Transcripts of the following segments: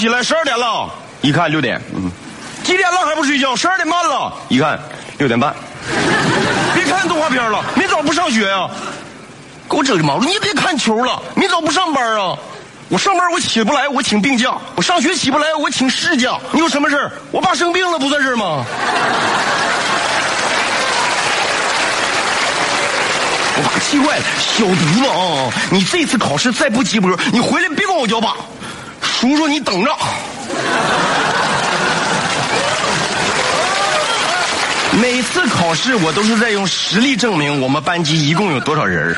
起来，十二点了。一看六点，嗯，几点了还不睡觉？十二点半了。一看六点半。别看动画片了，明早不上学呀、给我整的毛了！你别看球了，明早不上班啊？我上班我起不来，我请病假；我上学起不来，我请事假。你有什么事我爸生病了不算事吗？我爸气坏了，小犊子啊！你这次考试再不及格，你回来别管我叫爸，叔叔你等着。每次考试我都是在用实力证明我们班级一共有多少人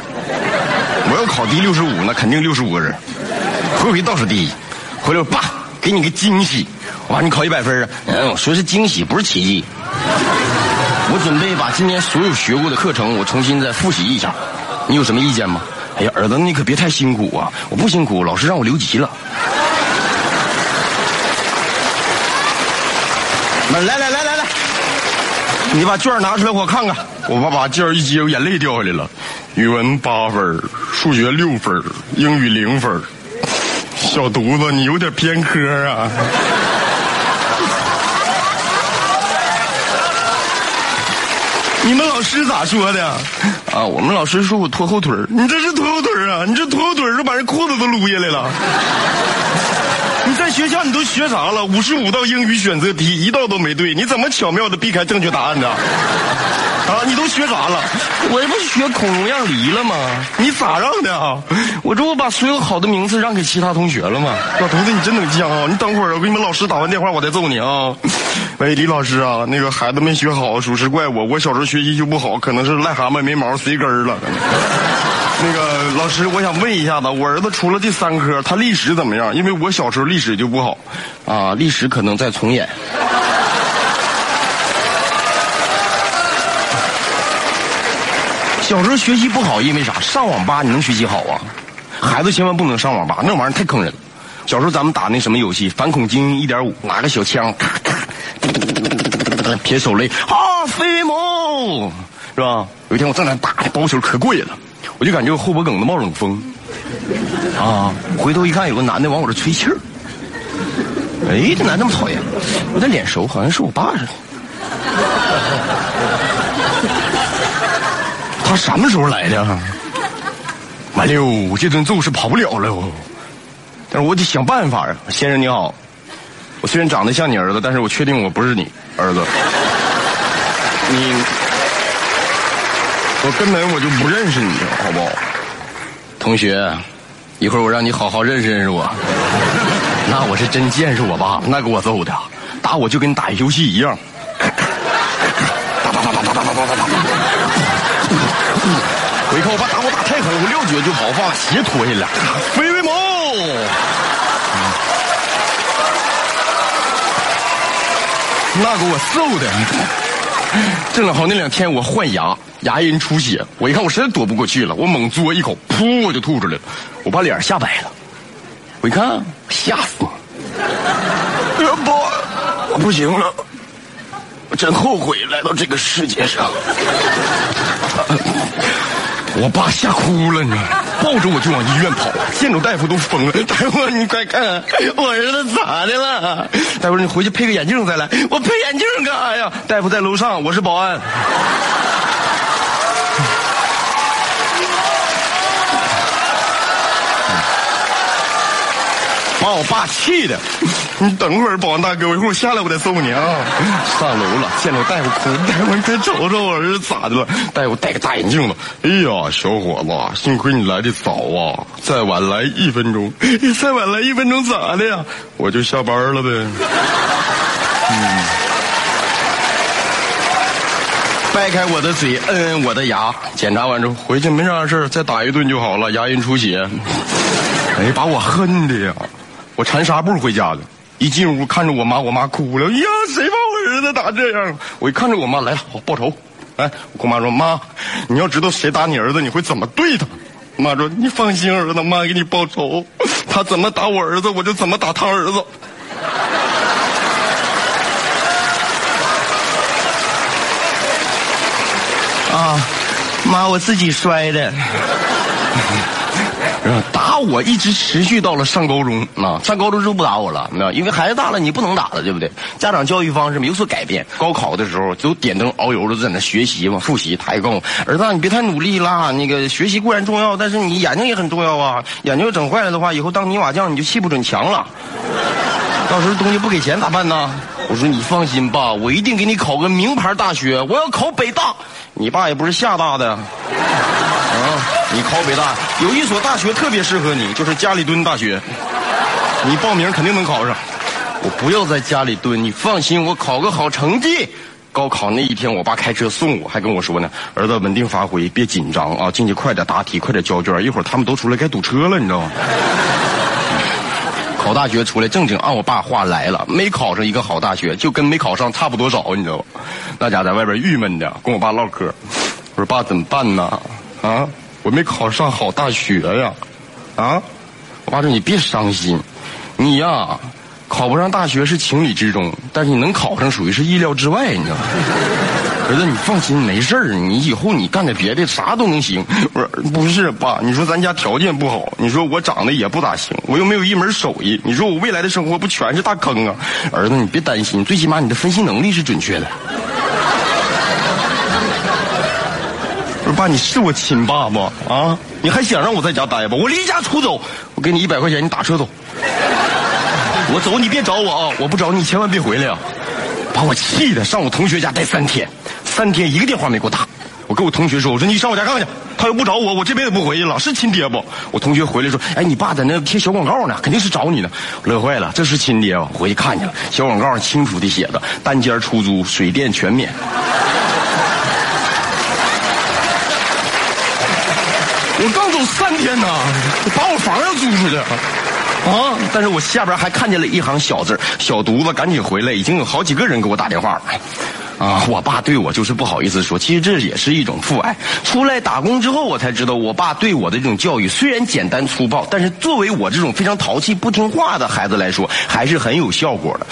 我要考第六十五，那肯定六十五个人。回回倒数第一，回来爸给你个惊喜，我爸你考一百分啊？嗯，我说是惊喜，不是奇迹。我准备把今年所有学过的课程，我重新再复习一下。你有什么意见吗？哎呀，儿子，你可别太辛苦啊！我不辛苦，老师让我留级了。来来来来来来，你把卷拿出来我看看。我爸把卷一接，我眼泪掉下来了。语文八分，数学六分，英语零分。小犊子，你有点偏科啊！你们老师咋说的？啊，我们老师说我拖后腿儿你这是拖后腿儿啊？你这拖后腿儿是把人裤子都撸下来了。你在学校你都学啥了？五十五道英语选择题一道都没对，你怎么巧妙的避开正确答案的？啊，你都学啥了？我这不是学孔融让梨了吗？你咋让的啊？我这不把所有好的名次让给其他同学了吗？老头子，你真能犟啊！你等会儿，我给你们老师打完电话，我再揍你啊！喂，李老师啊，那个孩子没学好，属实怪我，我小时候学习就不好，可能是癞蛤蟆没毛随根儿了。那个老师，我想问一下子，我儿子除了这三科，他历史怎么样？因为我小时候历史就不好，啊，历史可能在重演。小时候学习不好，因为啥？上网吧你能学习好啊？孩子千万不能上网吧，那玩意儿太坑人了。小时候咱们打那什么游戏，反恐精英一点五，拿个小枪，咔，撇手雷啊，飞猛，是吧？有一天我正在打的，包球可过瘾了，我就感觉我后脖梗子冒冷风，啊，回头一看，有个男的往我这吹气儿，哎，这男的这么讨厌，我这脸熟，好像是我爸似的。他什么时候来的？完了，我这顿揍是跑不了了。但是我得想办法啊！先生你好，我虽然长得像你儿子，但是我确定我不是你儿子。你，我根本我就不认识你，好不好？同学，一会儿我让你好好认识认识我。那我是真见识我爸，那给我揍的，打我就跟打游戏一样。打打打打打打打打打打。我一看我爸打我打太狠，我撂脚就跑，把鞋脱下来，飞那给我揍的，正好那两天我换牙，牙龈出血，我一看我实在躲不过去了，我猛嘬一口，噗我就吐出来了，我把脸吓白了。我一看，吓死我！不我不行了，我真后悔来到这个世界上。我爸吓哭了，你知道吗？抱着我就往医院跑，见着大夫都疯了。大夫，你快看，我儿子咋的了？大夫，你回去配个眼镜再来。我配眼镜干啥呀？大夫在楼上，我是保安。我爸气的，你等会儿，保安大哥，我一会儿下来我再揍你啊！上楼了，见着大夫哭，大夫你快瞅瞅我儿子咋的了？大夫戴个大眼镜子，哎呀，小伙子，幸亏你来的早啊，再晚来一分钟，再晚来一分钟咋的呀？我就下班了呗。嗯，掰开我的嘴，摁摁我的牙，检查完之后回去没啥事儿再打一顿就好了，牙龈出血。哎，把我恨的呀！我缠纱布回家的，一进屋看着我妈，我妈哭了。哎呀，谁把我儿子打这样？我一看着我妈来了，我报仇。哎，我跟我妈说，妈，你要知道谁打你儿子，你会怎么对他？我妈说，你放心，儿子，妈给你报仇。他怎么打我儿子，我就怎么打他儿子。啊，妈，我自己摔的。打我一直持续到了上高中啊，上高中之后不打我了，那因为孩子大了，你不能打了，对不对？家长教育方式有所改变。高考的时候就点灯熬油的在那学习嘛，复习。他还跟我儿子，你别太努力啦，那个学习固然重要，但是你眼睛也很重要啊。眼睛要整坏了的话，以后当泥瓦匠你就砌不准墙了。到时候东西不给钱咋办呢？我说你放心吧，我一定给你考个名牌大学，我要考北大。你爸也不是厦大的，你考北大有一所大学特别适合你，就是家里蹲大学，你报名肯定能考上。我不要在家里蹲，你放心，我考个好成绩。高考那一天，我爸开车送我，还跟我说呢：“儿子，稳定发挥，别紧张啊，进去快点答题，快点交卷，一会儿他们都出来该堵车了，你知道吗？”考大学出来正经按我爸话来了，没考上一个好大学，就跟没考上差不多少，你知道吗？那家在外边郁闷的，跟我爸唠嗑。我说爸怎么办呢？啊，我没考上好大学呀！啊，我爸说你别伤心，你呀。考不上大学是情理之中，但是你能考上属于是意料之外，你知道吗？儿子，你放心，没事儿，你以后你干点别的，啥都能行。我说，不是爸，你说咱家条件不好，你说我长得也不咋行，我又没有一门手艺，你说我未来的生活不全是大坑啊？儿子，你别担心，最起码你的分析能力是准确的。爸，你是我亲爸不？啊，你还想让我在家待不？我离家出走，我给你一百块钱，你打车走。我走，你别找我啊！我不找你，千万别回来啊！把我气的，上我同学家待三天，三天一个电话没给我打。我跟我同学说，我说你上我家看看去。他又不找我，我这辈子不回去了，是亲爹不？我同学回来说，哎，你爸在那贴小广告呢，肯定是找你呢。乐坏了，这是亲爹吧？回去看去了，小广告上清楚的写着，单间出租，水电全免。我刚走三天呢，把我房要租出去。啊！但是我下边还看见了一行小字小犊子，赶紧回来！已经有好几个人给我打电话了。啊，我爸对我就是不好意思说，其实这也是一种父爱。出来打工之后，我才知道，我爸对我的这种教育虽然简单粗暴，但是作为我这种非常淘气不听话的孩子来说，还是很有效果的。